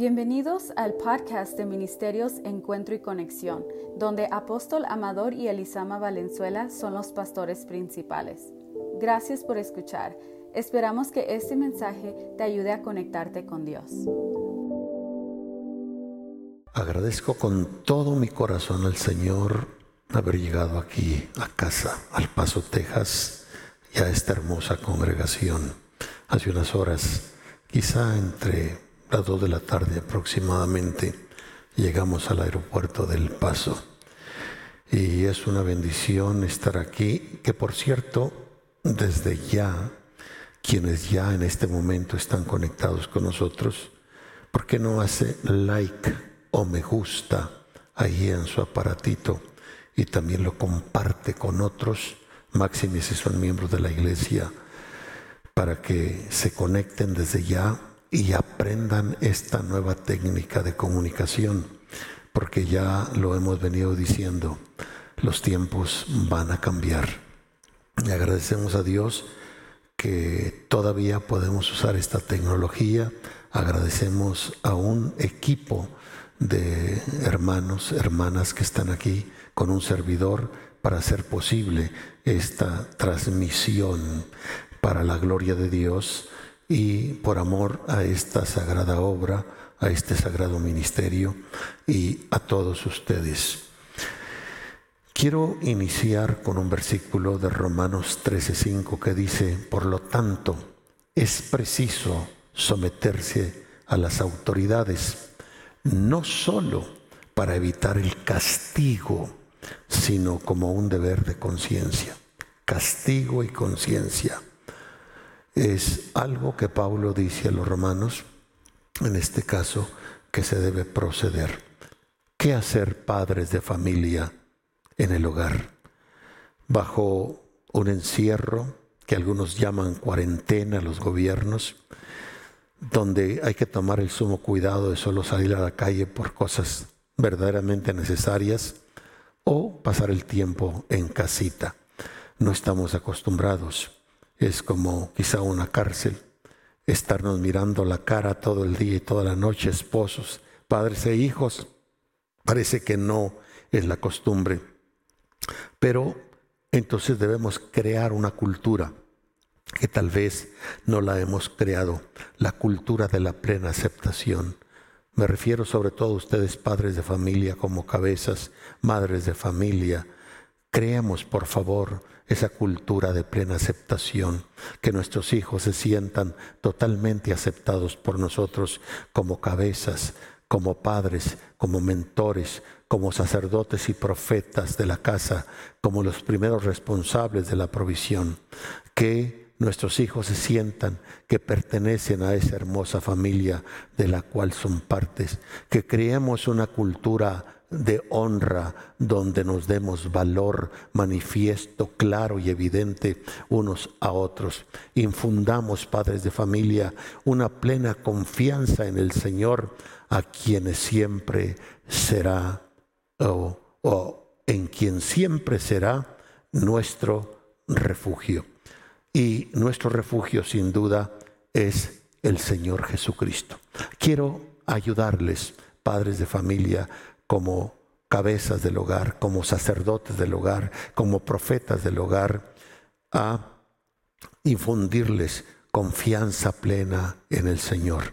Bienvenidos al podcast de Ministerios Encuentro y Conexión, donde Apóstol Amador y Elisama Valenzuela son los pastores principales. Gracias por escuchar. Esperamos que este mensaje te ayude a conectarte con Dios. Agradezco con todo mi corazón al Señor haber llegado aquí a casa, al Paso, Texas, y a esta hermosa congregación. Hace unas horas, quizá entre las dos de la tarde aproximadamente, llegamos al aeropuerto del Paso. Y es una bendición estar aquí, que por cierto, desde ya, quienes ya en este momento están conectados con nosotros, ¿por qué no hace like o me gusta ahí en su aparatito y también lo comparte con otros, máximos si son miembros de la iglesia, para que se conecten desde ya y aprendan esta nueva técnica de comunicación, porque ya lo hemos venido diciendo, los tiempos van a cambiar. Y agradecemos a Dios que todavía podemos usar esta tecnología. Agradecemos a un equipo de hermanos, hermanas que están aquí con un servidor para hacer posible esta transmisión para la gloria de Dios y por amor a esta sagrada obra, a este sagrado ministerio y a todos ustedes. Quiero iniciar con un versículo de Romanos 13:5 que dice, por lo tanto, es preciso someterse a las autoridades, no solo para evitar el castigo, sino como un deber de conciencia. Castigo y conciencia es algo que Pablo dice a los romanos, en este caso, que se debe proceder. ¿Qué hacer padres de familia en el hogar? Bajo un encierro que algunos llaman cuarentena los gobiernos, donde hay que tomar el sumo cuidado de solo salir a la calle por cosas verdaderamente necesarias o pasar el tiempo en casita. No estamos acostumbrados es como quizá una cárcel, estarnos mirando la cara todo el día y toda la noche, esposos, padres e hijos. Parece que no es la costumbre. Pero entonces debemos crear una cultura que tal vez no la hemos creado, la cultura de la plena aceptación. Me refiero sobre todo a ustedes, padres de familia, como cabezas, madres de familia. Creemos, por favor, esa cultura de plena aceptación, que nuestros hijos se sientan totalmente aceptados por nosotros como cabezas, como padres, como mentores, como sacerdotes y profetas de la casa, como los primeros responsables de la provisión, que nuestros hijos se sientan que pertenecen a esa hermosa familia de la cual son partes, que creemos una cultura de honra donde nos demos valor manifiesto, claro y evidente unos a otros. Infundamos, padres de familia, una plena confianza en el Señor, a quienes siempre será o, o en quien siempre será nuestro refugio. Y nuestro refugio sin duda es el Señor Jesucristo. Quiero ayudarles, padres de familia, como cabezas del hogar, como sacerdotes del hogar, como profetas del hogar, a infundirles confianza plena en el Señor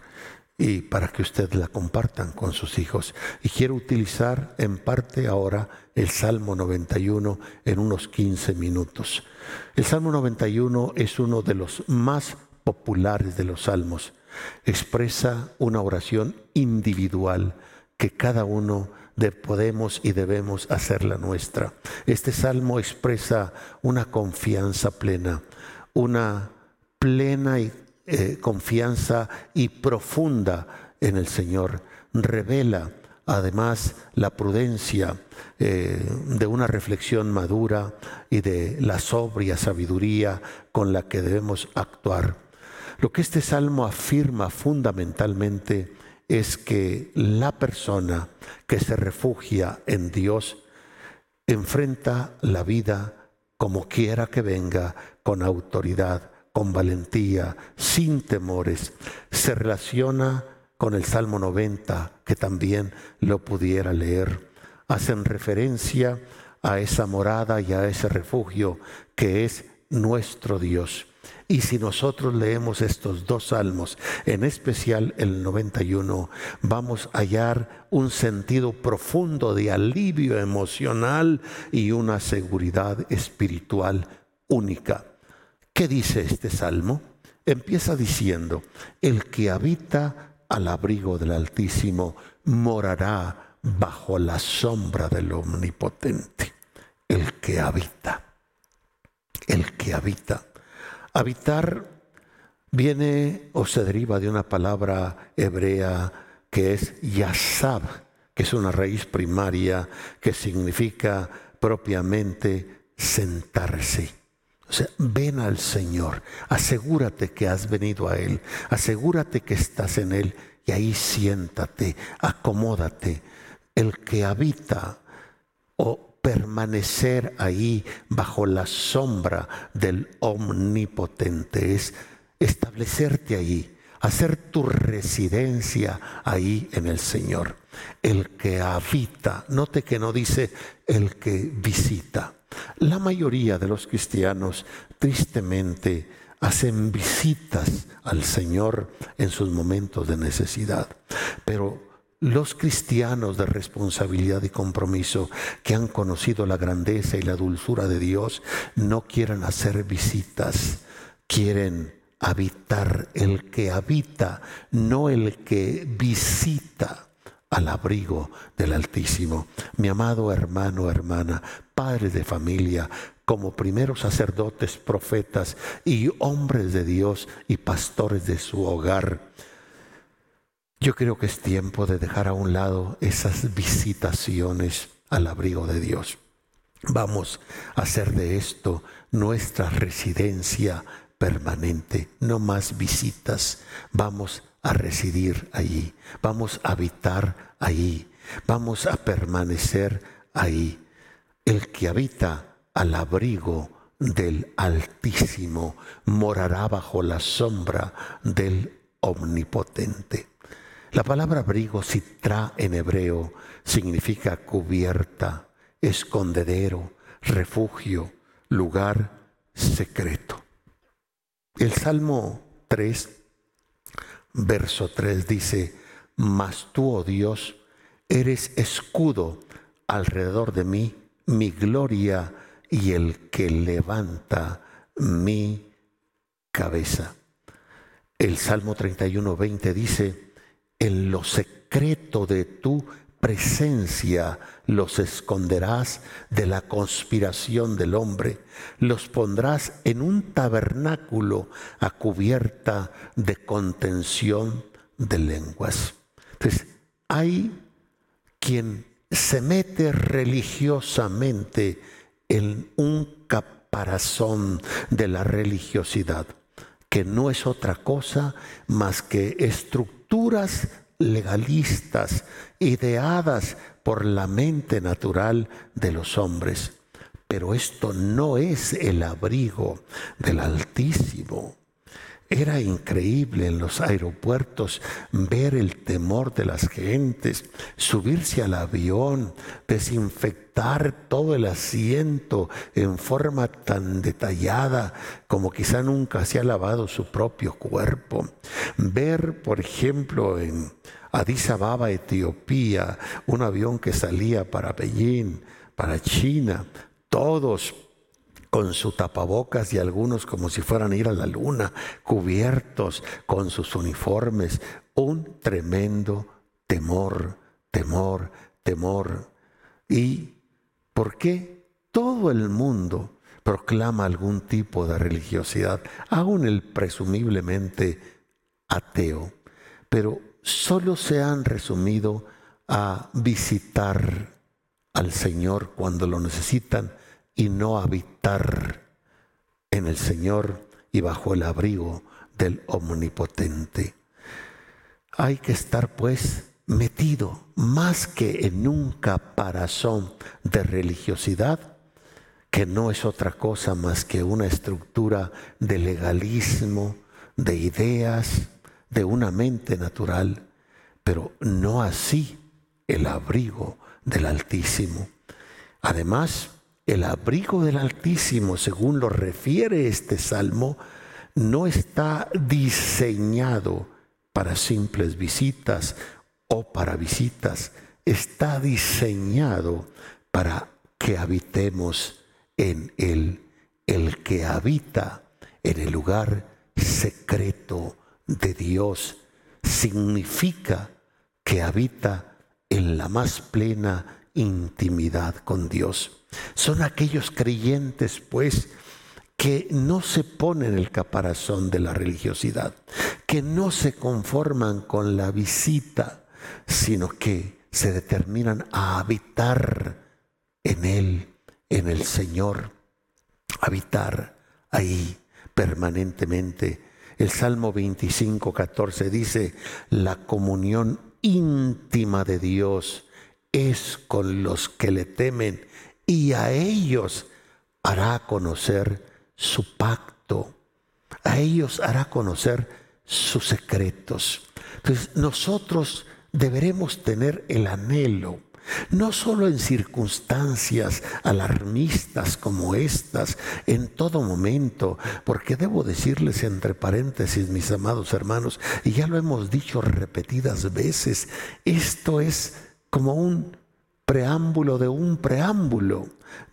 y para que ustedes la compartan con sus hijos. Y quiero utilizar en parte ahora el Salmo 91 en unos 15 minutos. El Salmo 91 es uno de los más populares de los salmos. Expresa una oración individual que cada uno podemos y debemos hacerla nuestra. Este salmo expresa una confianza plena, una plena eh, confianza y profunda en el Señor. Revela además la prudencia eh, de una reflexión madura y de la sobria sabiduría con la que debemos actuar. Lo que este salmo afirma fundamentalmente es que la persona que se refugia en Dios enfrenta la vida como quiera que venga, con autoridad, con valentía, sin temores. Se relaciona con el Salmo 90, que también lo pudiera leer. Hacen referencia a esa morada y a ese refugio que es nuestro Dios. Y si nosotros leemos estos dos salmos, en especial el 91, vamos a hallar un sentido profundo de alivio emocional y una seguridad espiritual única. ¿Qué dice este salmo? Empieza diciendo, el que habita al abrigo del Altísimo morará bajo la sombra del Omnipotente. El que habita, el que habita. Habitar viene o se deriva de una palabra hebrea que es yasab, que es una raíz primaria que significa propiamente sentarse. O sea, ven al Señor, asegúrate que has venido a Él, asegúrate que estás en Él y ahí siéntate, acomódate. El que habita o permanecer ahí bajo la sombra del omnipotente, es establecerte ahí, hacer tu residencia ahí en el Señor. El que habita, note que no dice el que visita. La mayoría de los cristianos tristemente hacen visitas al Señor en sus momentos de necesidad, pero los cristianos de responsabilidad y compromiso que han conocido la grandeza y la dulzura de Dios no quieren hacer visitas, quieren habitar el que habita, no el que visita al abrigo del Altísimo. Mi amado hermano, hermana, padre de familia, como primeros sacerdotes, profetas y hombres de Dios y pastores de su hogar, yo creo que es tiempo de dejar a un lado esas visitaciones al abrigo de Dios. Vamos a hacer de esto nuestra residencia permanente, no más visitas. Vamos a residir allí, vamos a habitar allí, vamos a permanecer ahí. El que habita al abrigo del Altísimo morará bajo la sombra del Omnipotente. La palabra abrigo, citra en hebreo, significa cubierta, escondedero, refugio, lugar secreto. El Salmo 3, verso 3 dice, Mas tú, oh Dios, eres escudo alrededor de mí, mi gloria y el que levanta mi cabeza. El Salmo 31, 20 dice, en lo secreto de tu presencia los esconderás de la conspiración del hombre, los pondrás en un tabernáculo a cubierta de contención de lenguas. Entonces, hay quien se mete religiosamente en un caparazón de la religiosidad, que no es otra cosa más que estructura legalistas ideadas por la mente natural de los hombres. Pero esto no es el abrigo del Altísimo. Era increíble en los aeropuertos ver el temor de las gentes, subirse al avión, desinfectar todo el asiento en forma tan detallada como quizá nunca se ha lavado su propio cuerpo. Ver, por ejemplo, en Addis Ababa, Etiopía, un avión que salía para Beijing, para China, todos con su tapabocas y algunos como si fueran a ir a la luna, cubiertos con sus uniformes, un tremendo temor, temor, temor. ¿Y por qué todo el mundo proclama algún tipo de religiosidad, aún el presumiblemente ateo? Pero solo se han resumido a visitar al Señor cuando lo necesitan y no habitar en el Señor y bajo el abrigo del Omnipotente. Hay que estar pues metido más que en un caparazón de religiosidad, que no es otra cosa más que una estructura de legalismo, de ideas, de una mente natural, pero no así el abrigo del Altísimo. Además, el abrigo del Altísimo, según lo refiere este salmo, no está diseñado para simples visitas o para visitas, está diseñado para que habitemos en él. El que habita en el lugar secreto de Dios significa que habita en la más plena intimidad con Dios. Son aquellos creyentes, pues, que no se ponen el caparazón de la religiosidad, que no se conforman con la visita, sino que se determinan a habitar en Él, en el Señor, habitar ahí permanentemente. El Salmo 25, 14 dice, la comunión íntima de Dios es con los que le temen y a ellos hará conocer su pacto, a ellos hará conocer sus secretos. Entonces nosotros deberemos tener el anhelo, no solo en circunstancias alarmistas como estas, en todo momento, porque debo decirles entre paréntesis, mis amados hermanos, y ya lo hemos dicho repetidas veces, esto es como un preámbulo de un preámbulo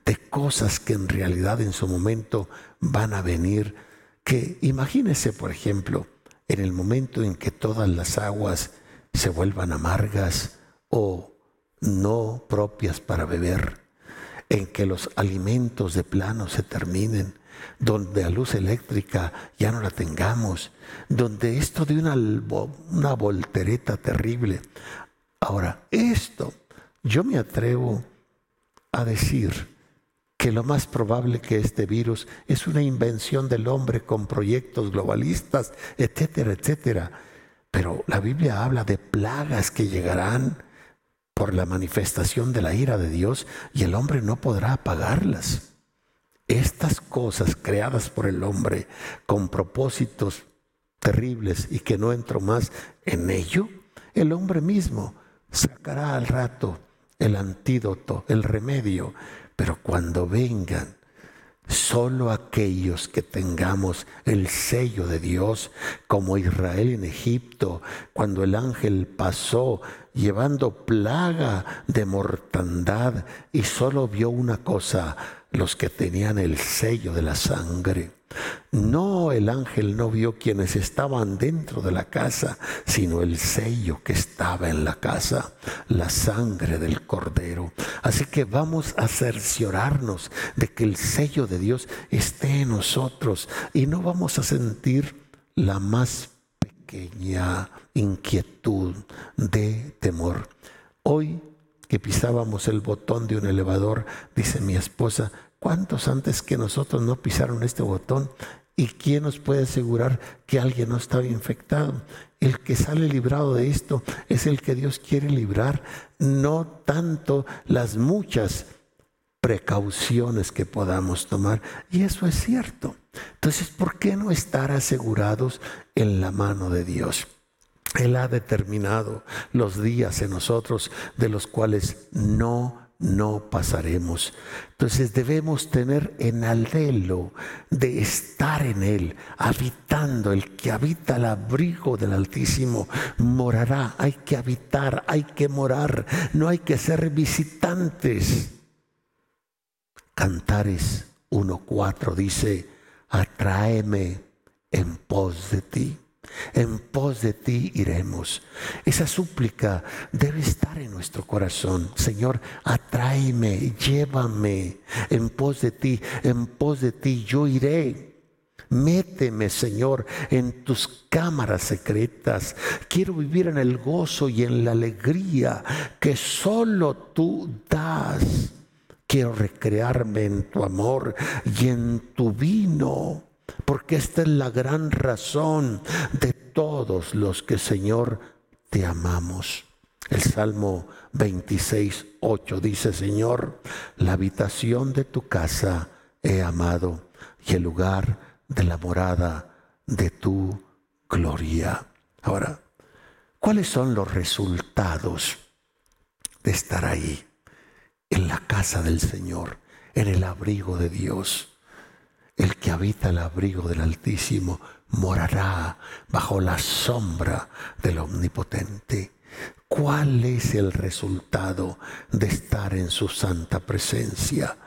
de cosas que en realidad en su momento van a venir. Que imagínese, por ejemplo, en el momento en que todas las aguas se vuelvan amargas o no propias para beber, en que los alimentos de plano se terminen, donde la luz eléctrica ya no la tengamos, donde esto de una, una voltereta terrible. Ahora, esto yo me atrevo a decir que lo más probable que este virus es una invención del hombre con proyectos globalistas, etcétera, etcétera. Pero la Biblia habla de plagas que llegarán por la manifestación de la ira de Dios y el hombre no podrá apagarlas. Estas cosas creadas por el hombre con propósitos terribles y que no entro más en ello, el hombre mismo sacará al rato el antídoto, el remedio, pero cuando vengan, solo aquellos que tengamos el sello de Dios, como Israel en Egipto, cuando el ángel pasó llevando plaga de mortandad y solo vio una cosa, los que tenían el sello de la sangre. No, el ángel no vio quienes estaban dentro de la casa, sino el sello que estaba en la casa, la sangre del cordero. Así que vamos a cerciorarnos de que el sello de Dios esté en nosotros y no vamos a sentir la más pequeña inquietud de temor. Hoy que pisábamos el botón de un elevador, dice mi esposa, ¿Cuántos antes que nosotros no pisaron este botón? ¿Y quién nos puede asegurar que alguien no estaba infectado? El que sale librado de esto es el que Dios quiere librar, no tanto las muchas precauciones que podamos tomar. Y eso es cierto. Entonces, ¿por qué no estar asegurados en la mano de Dios? Él ha determinado los días en nosotros de los cuales no no pasaremos. Entonces debemos tener en alelo de estar en Él, habitando. El que habita el abrigo del Altísimo morará. Hay que habitar, hay que morar, no hay que ser visitantes. Cantares 1.4 dice, atráeme en pos de ti. En pos de ti iremos. Esa súplica debe estar en nuestro corazón. Señor, atráeme, llévame en pos de ti, en pos de ti yo iré. Méteme, Señor, en tus cámaras secretas. Quiero vivir en el gozo y en la alegría que solo tú das. Quiero recrearme en tu amor y en tu vino porque esta es la gran razón de todos los que Señor te amamos. El Salmo 26, 8 dice, Señor, la habitación de tu casa he amado y el lugar de la morada de tu gloria. Ahora, ¿Cuáles son los resultados de estar ahí, en la casa del Señor, en el abrigo de Dios? El que habita el abrigo del Altísimo morará bajo la sombra del Omnipotente. ¿Cuál es el resultado de estar en su santa presencia?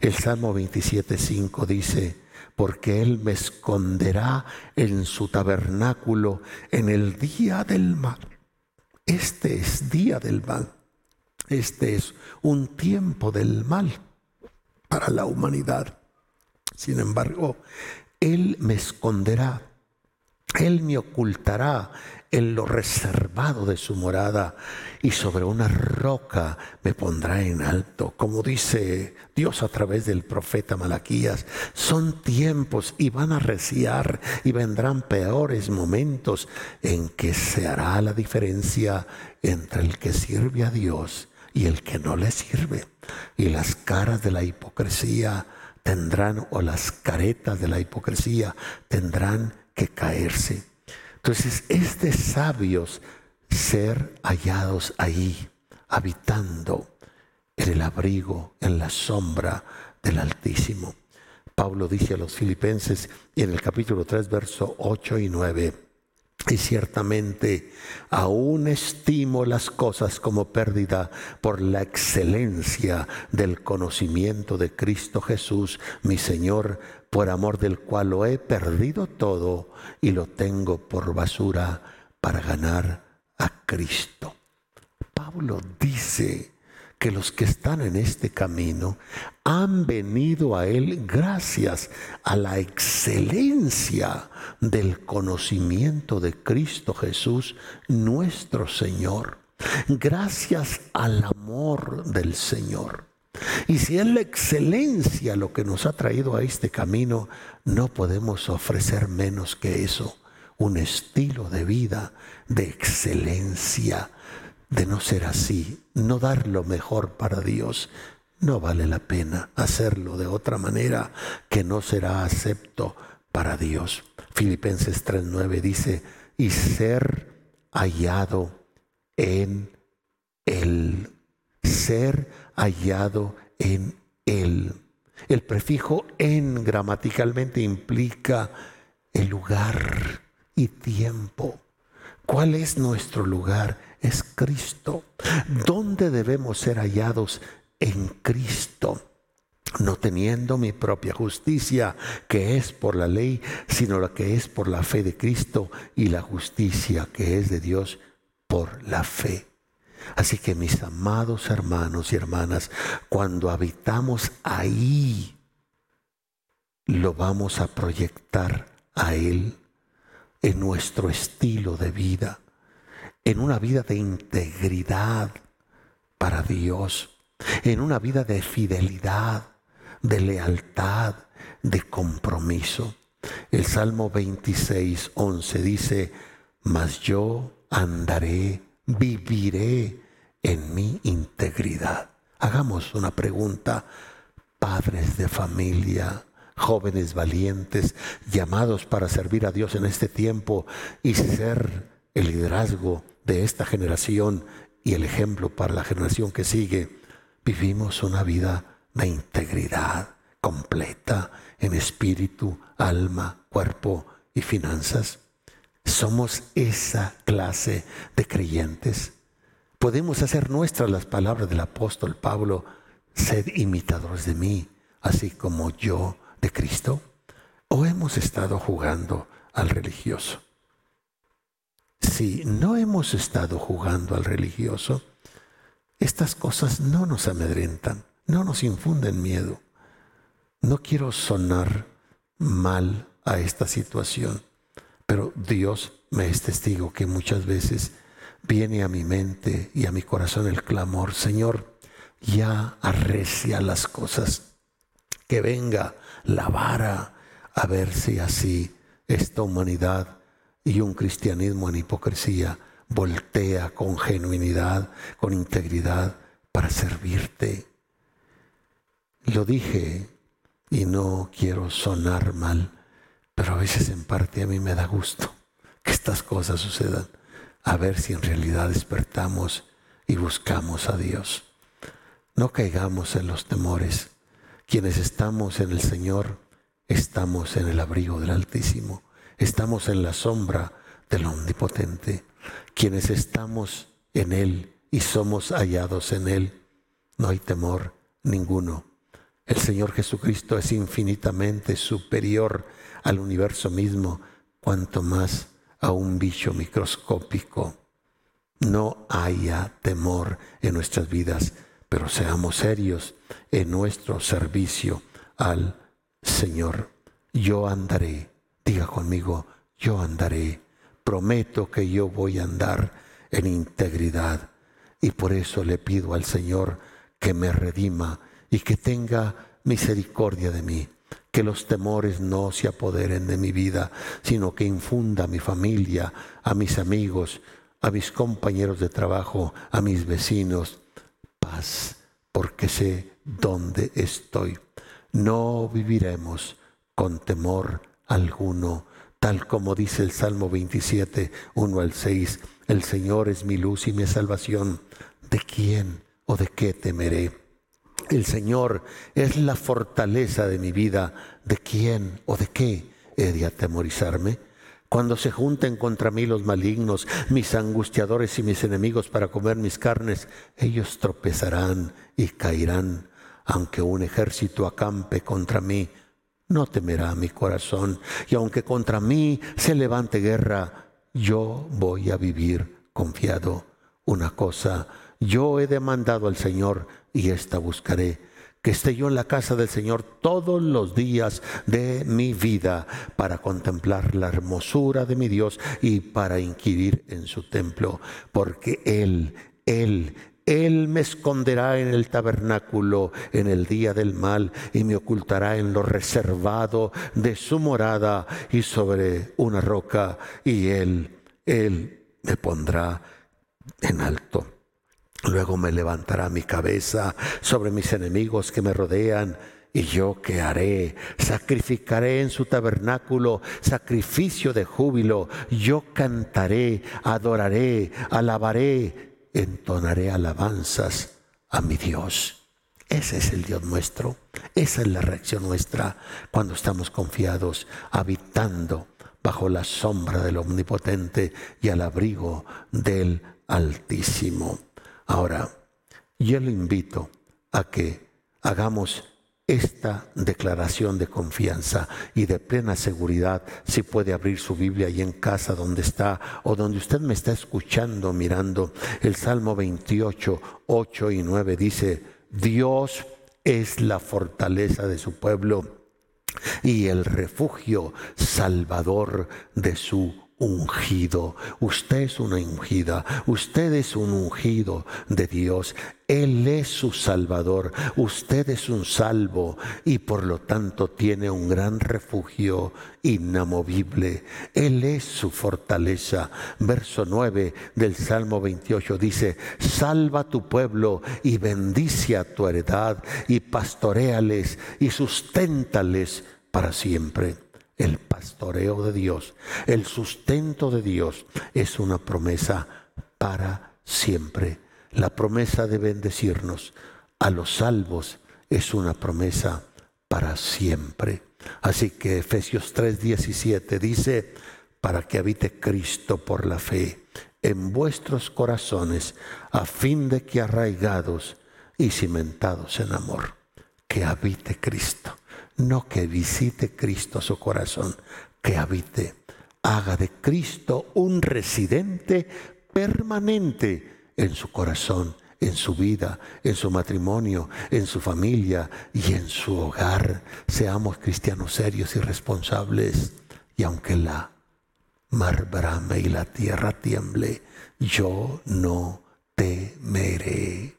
El Salmo 27.5 dice, porque Él me esconderá en su tabernáculo en el día del mal. Este es día del mal. Este es un tiempo del mal para la humanidad. Sin embargo, Él me esconderá, Él me ocultará en lo reservado de su morada y sobre una roca me pondrá en alto. Como dice Dios a través del profeta Malaquías, son tiempos y van a reciar y vendrán peores momentos en que se hará la diferencia entre el que sirve a Dios y el que no le sirve. Y las caras de la hipocresía tendrán, o las caretas de la hipocresía tendrán que caerse. Entonces es de sabios ser hallados ahí, habitando en el abrigo, en la sombra del Altísimo. Pablo dice a los filipenses en el capítulo 3, verso 8 y 9, y ciertamente aún estimo las cosas como pérdida por la excelencia del conocimiento de Cristo Jesús, mi Señor, por amor del cual lo he perdido todo y lo tengo por basura para ganar a Cristo. Pablo dice que los que están en este camino han venido a Él gracias a la excelencia del conocimiento de Cristo Jesús, nuestro Señor, gracias al amor del Señor. Y si es la excelencia lo que nos ha traído a este camino, no podemos ofrecer menos que eso, un estilo de vida de excelencia, de no ser así, no dar lo mejor para Dios. No vale la pena hacerlo de otra manera que no será acepto para Dios. Filipenses 3:9 dice, y ser hallado en Él ser hallado en Él. El prefijo en gramaticalmente implica el lugar y tiempo. ¿Cuál es nuestro lugar? Es Cristo. ¿Dónde debemos ser hallados? En Cristo no teniendo mi propia justicia, que es por la ley, sino la que es por la fe de Cristo y la justicia que es de Dios por la fe. Así que mis amados hermanos y hermanas, cuando habitamos ahí, lo vamos a proyectar a Él en nuestro estilo de vida, en una vida de integridad para Dios, en una vida de fidelidad, de lealtad, de compromiso. El Salmo 26, 11 dice, mas yo andaré viviré en mi integridad. Hagamos una pregunta, padres de familia, jóvenes valientes, llamados para servir a Dios en este tiempo y ser el liderazgo de esta generación y el ejemplo para la generación que sigue. Vivimos una vida de integridad completa en espíritu, alma, cuerpo y finanzas. Somos esa clase de creyentes. Podemos hacer nuestras las palabras del apóstol Pablo, sed imitadores de mí, así como yo de Cristo. ¿O hemos estado jugando al religioso? Si no hemos estado jugando al religioso, estas cosas no nos amedrentan, no nos infunden miedo. No quiero sonar mal a esta situación, pero Dios me es testigo que muchas veces viene a mi mente y a mi corazón el clamor, Señor, ya arrecia las cosas, que venga la vara a ver si así esta humanidad y un cristianismo en hipocresía voltea con genuinidad, con integridad para servirte. Lo dije y no quiero sonar mal pero a veces en parte a mí me da gusto que estas cosas sucedan. a ver si en realidad despertamos y buscamos a Dios. No caigamos en los temores. Quienes estamos en el Señor, estamos en el abrigo del Altísimo, estamos en la sombra del Omnipotente. Quienes estamos en Él y somos hallados en Él, no hay temor ninguno. El Señor Jesucristo es infinitamente superior al universo mismo, cuanto más a un bicho microscópico. No haya temor en nuestras vidas, pero seamos serios en nuestro servicio al Señor. Yo andaré, diga conmigo, yo andaré. Prometo que yo voy a andar en integridad. Y por eso le pido al Señor que me redima y que tenga misericordia de mí. Que los temores no se apoderen de mi vida, sino que infunda a mi familia, a mis amigos, a mis compañeros de trabajo, a mis vecinos, paz, porque sé dónde estoy. No viviremos con temor alguno, tal como dice el Salmo 27, 1 al 6. El Señor es mi luz y mi salvación. ¿De quién o de qué temeré? El Señor es la fortaleza de mi vida. ¿De quién o de qué he de atemorizarme? Cuando se junten contra mí los malignos, mis angustiadores y mis enemigos para comer mis carnes, ellos tropezarán y caerán. Aunque un ejército acampe contra mí, no temerá mi corazón. Y aunque contra mí se levante guerra, yo voy a vivir confiado. Una cosa, yo he demandado al Señor y esta buscaré que esté yo en la casa del Señor todos los días de mi vida para contemplar la hermosura de mi Dios y para inquirir en su templo, porque Él, Él, él me esconderá en el tabernáculo en el día del mal y me ocultará en lo reservado de su morada y sobre una roca y Él, Él me pondrá en alto. Luego me levantará mi cabeza sobre mis enemigos que me rodean. ¿Y yo qué haré? Sacrificaré en su tabernáculo sacrificio de júbilo. Yo cantaré, adoraré, alabaré, entonaré alabanzas a mi Dios. Ese es el Dios nuestro. Esa es la reacción nuestra cuando estamos confiados, habitando bajo la sombra del Omnipotente y al abrigo del Altísimo. Ahora, yo le invito a que hagamos esta declaración de confianza y de plena seguridad, si puede abrir su Biblia ahí en casa donde está o donde usted me está escuchando, mirando, el Salmo 28, 8 y 9 dice, Dios es la fortaleza de su pueblo y el refugio salvador de su ungido. Usted es una ungida. Usted es un ungido de Dios. Él es su salvador. Usted es un salvo y por lo tanto tiene un gran refugio inamovible. Él es su fortaleza. Verso 9 del Salmo 28 dice, salva tu pueblo y bendice a tu heredad y pastoreales y susténtales para siempre. El pastoreo de Dios, el sustento de Dios es una promesa para siempre. La promesa de bendecirnos a los salvos es una promesa para siempre. Así que Efesios 3:17 dice, para que habite Cristo por la fe en vuestros corazones, a fin de que arraigados y cimentados en amor, que habite Cristo no que visite Cristo su corazón, que habite, haga de Cristo un residente permanente en su corazón, en su vida, en su matrimonio, en su familia y en su hogar. Seamos cristianos serios y responsables. Y aunque la mar brame y la tierra tiemble, yo no temeré.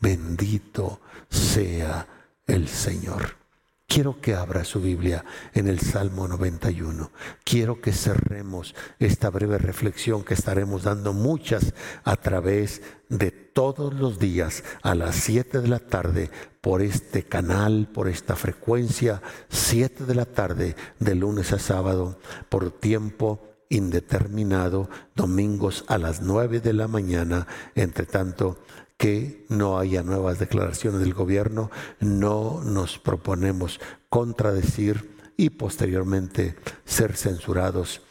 Bendito sea el Señor. Quiero que abra su Biblia en el Salmo 91. Quiero que cerremos esta breve reflexión que estaremos dando muchas a través de todos los días a las 7 de la tarde por este canal, por esta frecuencia, 7 de la tarde de lunes a sábado, por tiempo indeterminado, domingos a las nueve de la mañana, entre tanto que no haya nuevas declaraciones del gobierno, no nos proponemos contradecir y posteriormente ser censurados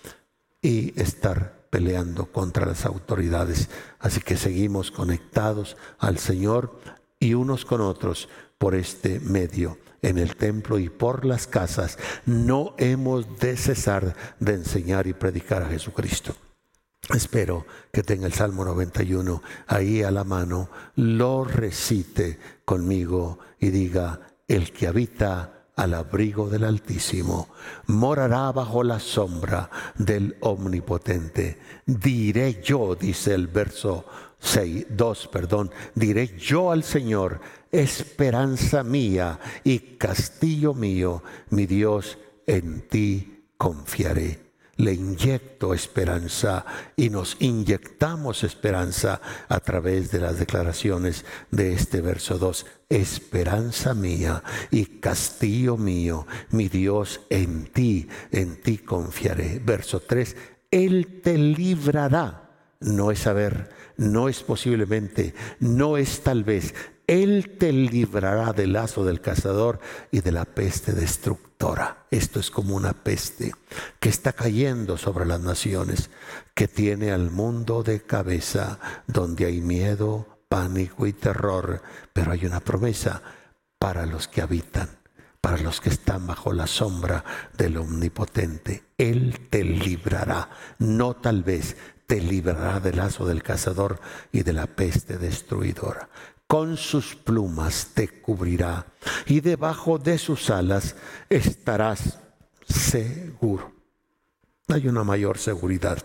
y estar peleando contra las autoridades. Así que seguimos conectados al Señor y unos con otros por este medio en el templo y por las casas. No hemos de cesar de enseñar y predicar a Jesucristo. Espero que tenga el Salmo 91 ahí a la mano, lo recite conmigo y diga, el que habita al abrigo del Altísimo morará bajo la sombra del Omnipotente. Diré yo, dice el verso 6, 2, perdón, diré yo al Señor, esperanza mía y castillo mío, mi Dios, en ti confiaré le inyecto esperanza y nos inyectamos esperanza a través de las declaraciones de este verso 2. Esperanza mía y castillo mío, mi Dios, en ti, en ti confiaré. Verso 3, Él te librará. No es saber, no es posiblemente, no es tal vez, él te librará del lazo del cazador y de la peste destructora. Esto es como una peste que está cayendo sobre las naciones, que tiene al mundo de cabeza, donde hay miedo, pánico y terror, pero hay una promesa para los que habitan, para los que están bajo la sombra del Omnipotente. Él te librará, no tal vez, te librará del lazo del cazador y de la peste destruidora con sus plumas te cubrirá y debajo de sus alas estarás seguro. Hay una mayor seguridad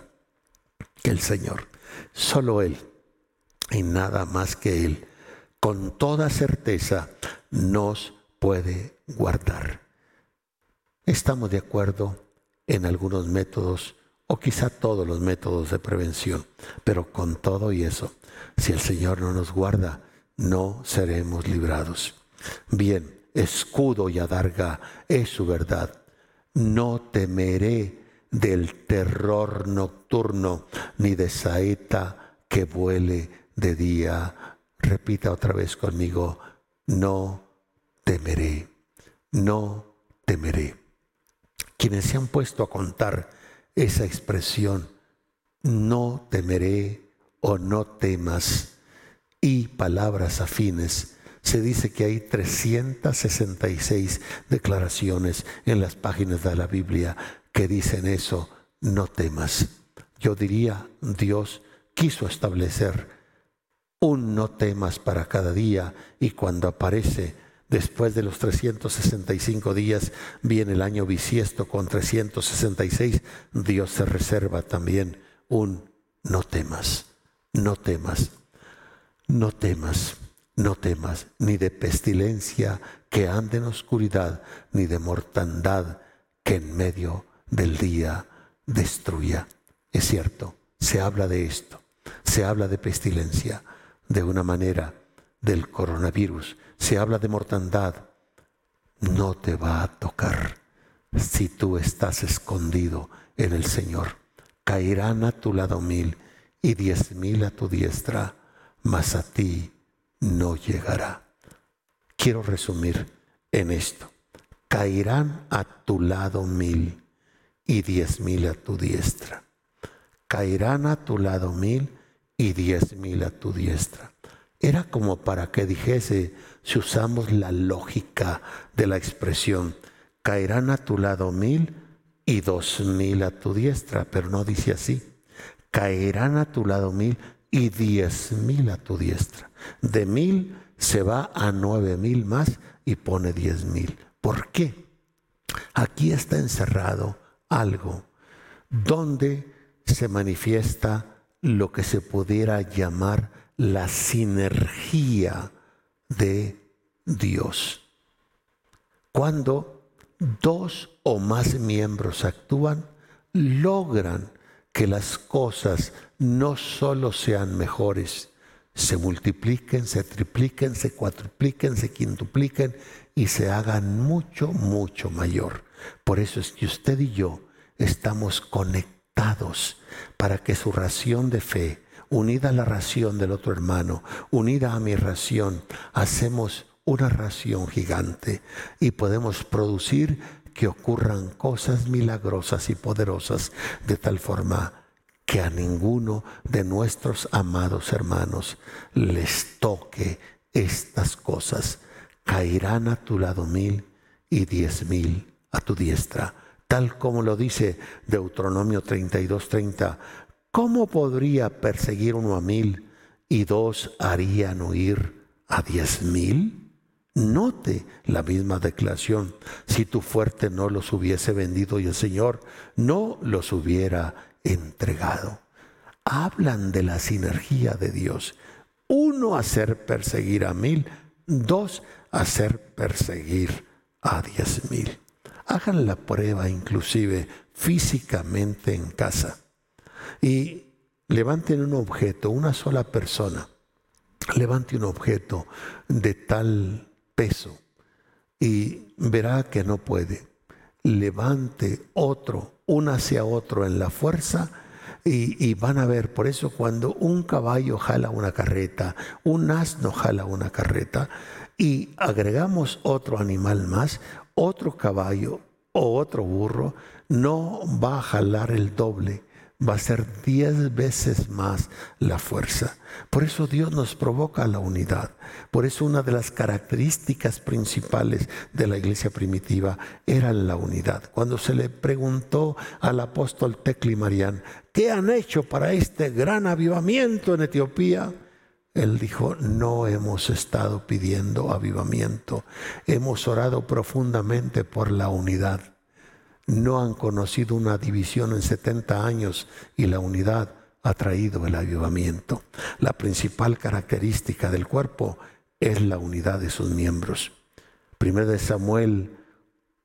que el Señor. Solo Él y nada más que Él, con toda certeza, nos puede guardar. Estamos de acuerdo en algunos métodos o quizá todos los métodos de prevención, pero con todo y eso, si el Señor no nos guarda, no seremos librados. Bien, escudo y adarga es su verdad. No temeré del terror nocturno, ni de saeta que vuele de día. Repita otra vez conmigo, no temeré, no temeré. Quienes se han puesto a contar esa expresión, no temeré o no temas, y palabras afines. Se dice que hay 366 declaraciones en las páginas de la Biblia que dicen eso, no temas. Yo diría, Dios quiso establecer un no temas para cada día y cuando aparece después de los 365 días viene el año bisiesto con 366, Dios se reserva también un no temas, no temas. No temas, no temas, ni de pestilencia que ande en oscuridad, ni de mortandad que en medio del día destruya. Es cierto, se habla de esto, se habla de pestilencia, de una manera del coronavirus, se habla de mortandad. No te va a tocar si tú estás escondido en el Señor. Caerán a tu lado mil y diez mil a tu diestra mas a ti no llegará. Quiero resumir en esto. Caerán a tu lado mil y diez mil a tu diestra. Caerán a tu lado mil y diez mil a tu diestra. Era como para que dijese, si usamos la lógica de la expresión, caerán a tu lado mil y dos mil a tu diestra, pero no dice así. Caerán a tu lado mil y diez mil a tu diestra. De mil se va a nueve mil más y pone diez mil. ¿Por qué? Aquí está encerrado algo donde se manifiesta lo que se pudiera llamar la sinergia de Dios. Cuando dos o más miembros actúan, logran que las cosas no solo sean mejores, se multipliquen, se tripliquen, se cuatripliquen, se quintupliquen y se hagan mucho, mucho mayor. Por eso es que usted y yo estamos conectados para que su ración de fe, unida a la ración del otro hermano, unida a mi ración, hacemos una ración gigante y podemos producir que ocurran cosas milagrosas y poderosas de tal forma que a ninguno de nuestros amados hermanos les toque estas cosas. Caerán a tu lado mil y diez mil a tu diestra, tal como lo dice Deuteronomio 32:30. ¿Cómo podría perseguir uno a mil y dos harían huir a diez mil? Note la misma declaración. Si tu fuerte no los hubiese vendido y el Señor no los hubiera entregado. Hablan de la sinergia de Dios. Uno, hacer perseguir a mil. Dos, hacer perseguir a diez mil. Hagan la prueba inclusive físicamente en casa. Y levanten un objeto, una sola persona. Levante un objeto de tal peso y verá que no puede. Levante otro uno hacia otro en la fuerza y, van a ver, por eso cuando un caballo jala una carreta, un asno jala una carreta y agregamos otro animal más, otro caballo o otro burro, no va a jalar el doble va a ser diez veces más la fuerza. Por eso Dios nos provoca la unidad. Por eso una de las características principales de la iglesia primitiva era la unidad. Cuando se le preguntó al apóstol Tecli Marián, ¿qué han hecho para este gran avivamiento en Etiopía? Él dijo, no hemos estado pidiendo avivamiento, hemos orado profundamente por la unidad no han conocido una división en 70 años y la unidad ha traído el avivamiento. La principal característica del cuerpo es la unidad de sus miembros. Primero de Samuel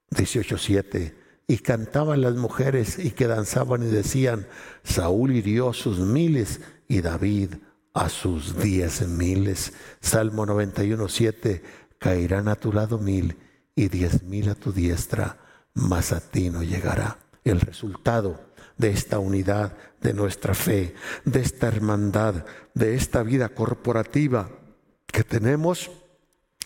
18:7 y cantaban las mujeres y que danzaban y decían, Saúl hirió sus miles y David a sus diez miles. Salmo 91:7 caerán a tu lado mil y diez mil a tu diestra más a ti no llegará. El resultado de esta unidad, de nuestra fe, de esta hermandad, de esta vida corporativa que tenemos,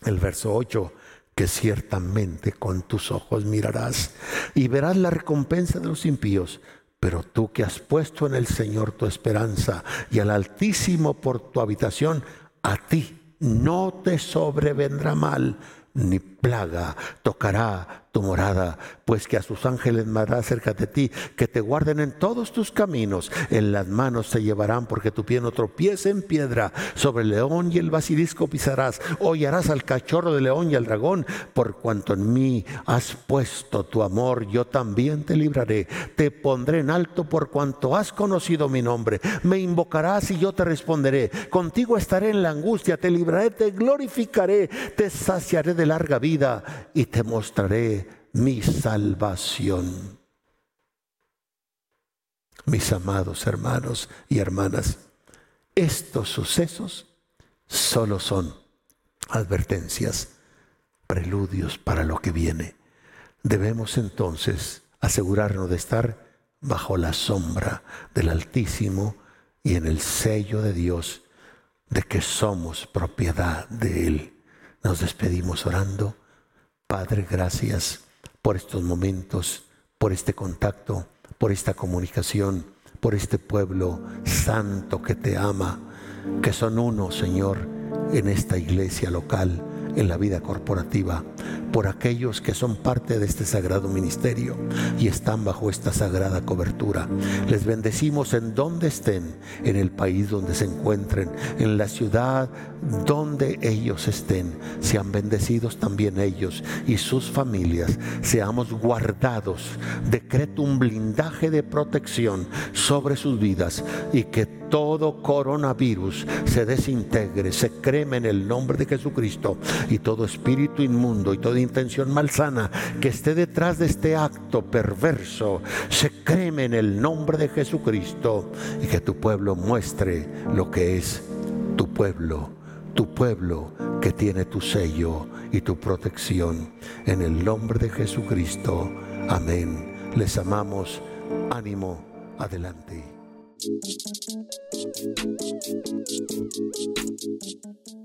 el verso 8, que ciertamente con tus ojos mirarás y verás la recompensa de los impíos. Pero tú que has puesto en el Señor tu esperanza y al Altísimo por tu habitación, a ti no te sobrevendrá mal, ni plaga tocará tu morada, pues que a sus ángeles mandará cerca de ti, que te guarden en todos tus caminos, en las manos te llevarán, porque tu pie no tropiece en piedra, sobre el león y el basilisco pisarás, hollarás al cachorro de león y al dragón, por cuanto en mí has puesto tu amor, yo también te libraré, te pondré en alto por cuanto has conocido mi nombre, me invocarás y yo te responderé, contigo estaré en la angustia, te libraré, te glorificaré, te saciaré de larga y te mostraré mi salvación. Mis amados hermanos y hermanas, estos sucesos solo son advertencias, preludios para lo que viene. Debemos entonces asegurarnos de estar bajo la sombra del Altísimo y en el sello de Dios de que somos propiedad de Él. Nos despedimos orando. Padre, gracias por estos momentos, por este contacto, por esta comunicación, por este pueblo santo que te ama, que son uno, Señor, en esta iglesia local en la vida corporativa, por aquellos que son parte de este sagrado ministerio y están bajo esta sagrada cobertura. Les bendecimos en donde estén, en el país donde se encuentren, en la ciudad donde ellos estén. Sean bendecidos también ellos y sus familias. Seamos guardados. Decreto un blindaje de protección sobre sus vidas y que todo coronavirus se desintegre, se creme en el nombre de Jesucristo y todo espíritu inmundo y toda intención malsana que esté detrás de este acto perverso, se creme en el nombre de Jesucristo y que tu pueblo muestre lo que es tu pueblo, tu pueblo que tiene tu sello y tu protección. En el nombre de Jesucristo. Amén. Les amamos. Ánimo Adelante. Thank you.